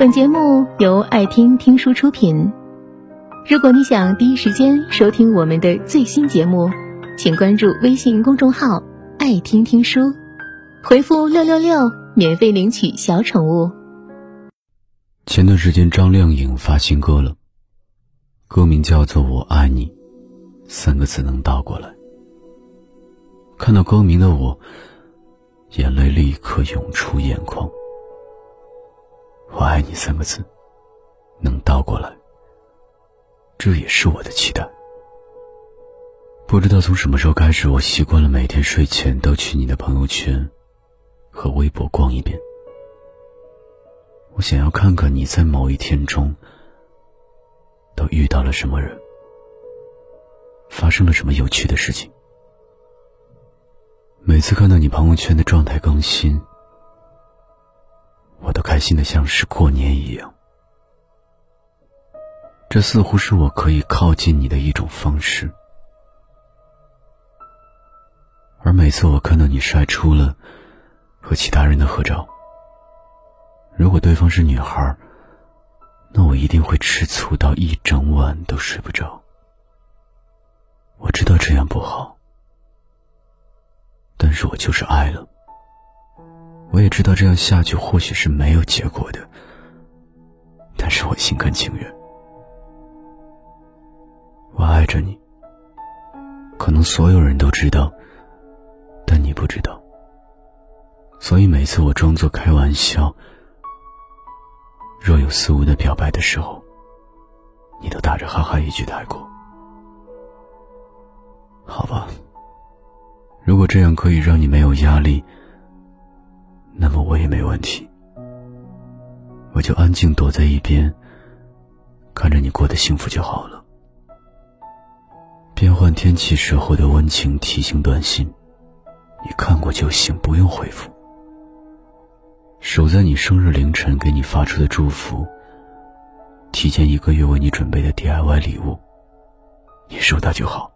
本节目由爱听听书出品。如果你想第一时间收听我们的最新节目，请关注微信公众号“爱听听书”，回复“六六六”免费领取小宠物。前段时间，张靓颖发新歌了，歌名叫做《我爱你》，三个字能倒过来。看到歌名的我，眼泪立刻涌出眼眶。我爱你三个字，能倒过来，这也是我的期待。不知道从什么时候开始，我习惯了每天睡前都去你的朋友圈和微博逛一遍。我想要看看你在某一天中都遇到了什么人，发生了什么有趣的事情。每次看到你朋友圈的状态更新。我都开心的像是过年一样，这似乎是我可以靠近你的一种方式。而每次我看到你晒出了和其他人的合照，如果对方是女孩，那我一定会吃醋到一整晚都睡不着。我知道这样不好，但是我就是爱了。我也知道这样下去或许是没有结果的，但是我心甘情愿。我爱着你，可能所有人都知道，但你不知道。所以每次我装作开玩笑、若有似无的表白的时候，你都打着哈哈一句带过。好吧，如果这样可以让你没有压力。我也没问题，我就安静躲在一边，看着你过得幸福就好了。变换天气时候的温情提醒短信，你看过就行，不用回复。守在你生日凌晨给你发出的祝福，提前一个月为你准备的 DIY 礼物，你收到就好，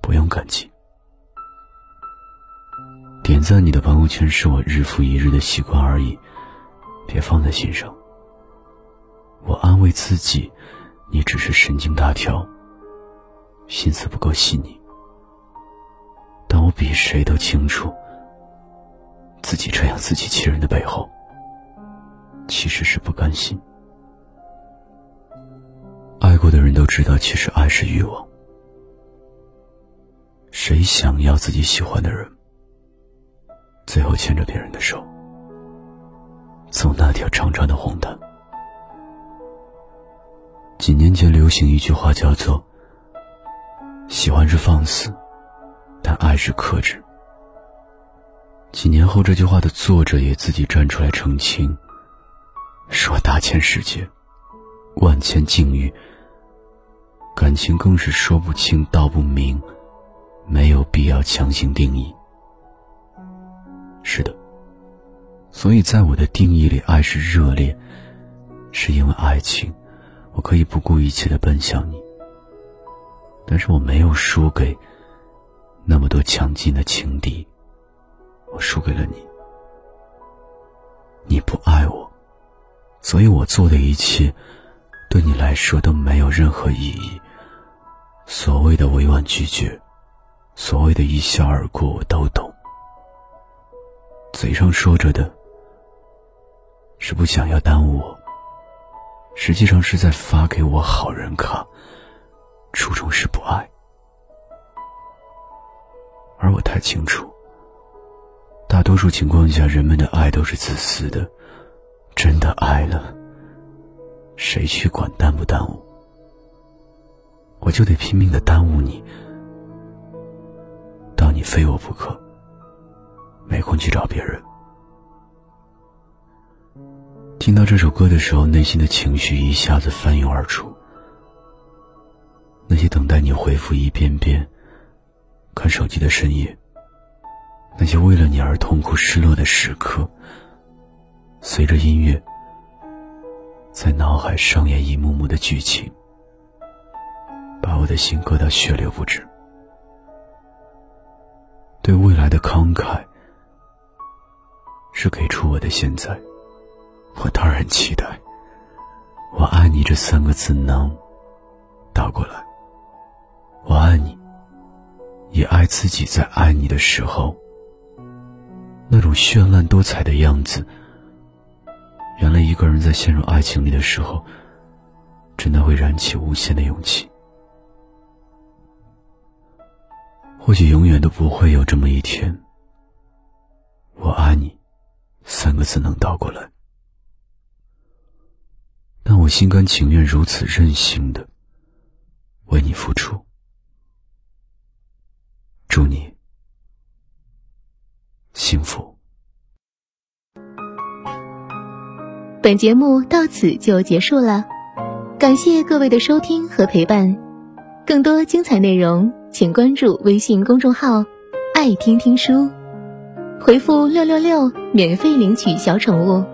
不用感激。点赞你的朋友圈是我日复一日的习惯而已，别放在心上。我安慰自己，你只是神经大条，心思不够细腻。但我比谁都清楚，自己这样自欺欺人的背后，其实是不甘心。爱过的人都知道，其实爱是欲望。谁想要自己喜欢的人？最后牵着别人的手，走那条长长的红毯。几年前流行一句话，叫做“喜欢是放肆，但爱是克制”。几年后，这句话的作者也自己站出来澄清，说：“大千世界，万千境遇，感情更是说不清道不明，没有必要强行定义。”所以在我的定义里，爱是热烈，是因为爱情，我可以不顾一切的奔向你。但是我没有输给那么多强劲的情敌，我输给了你。你不爱我，所以我做的一切，对你来说都没有任何意义。所谓的委婉拒绝，所谓的一笑而过，我都懂。嘴上说着的，是不想要耽误我，实际上是在发给我好人卡，初衷是不爱。而我太清楚，大多数情况下，人们的爱都是自私的，真的爱了，谁去管耽不耽误？我就得拼命的耽误你，到你非我不可。没空去找别人。听到这首歌的时候，内心的情绪一下子翻涌而出。那些等待你回复一遍遍看手机的深夜，那些为了你而痛苦失落的时刻，随着音乐，在脑海上演一幕幕的剧情，把我的心割到血流不止。对未来的慷慨。是给出我的现在，我当然期待。我爱你这三个字能倒过来。我爱你，也爱自己在爱你的时候那种绚烂多彩的样子。原来一个人在陷入爱情里的时候，真的会燃起无限的勇气。或许永远都不会有这么一天。我爱你，三个字能倒过来。我心甘情愿如此任性的为你付出，祝你幸福。本节目到此就结束了，感谢各位的收听和陪伴。更多精彩内容，请关注微信公众号“爱听听书”，回复“六六六”免费领取小宠物。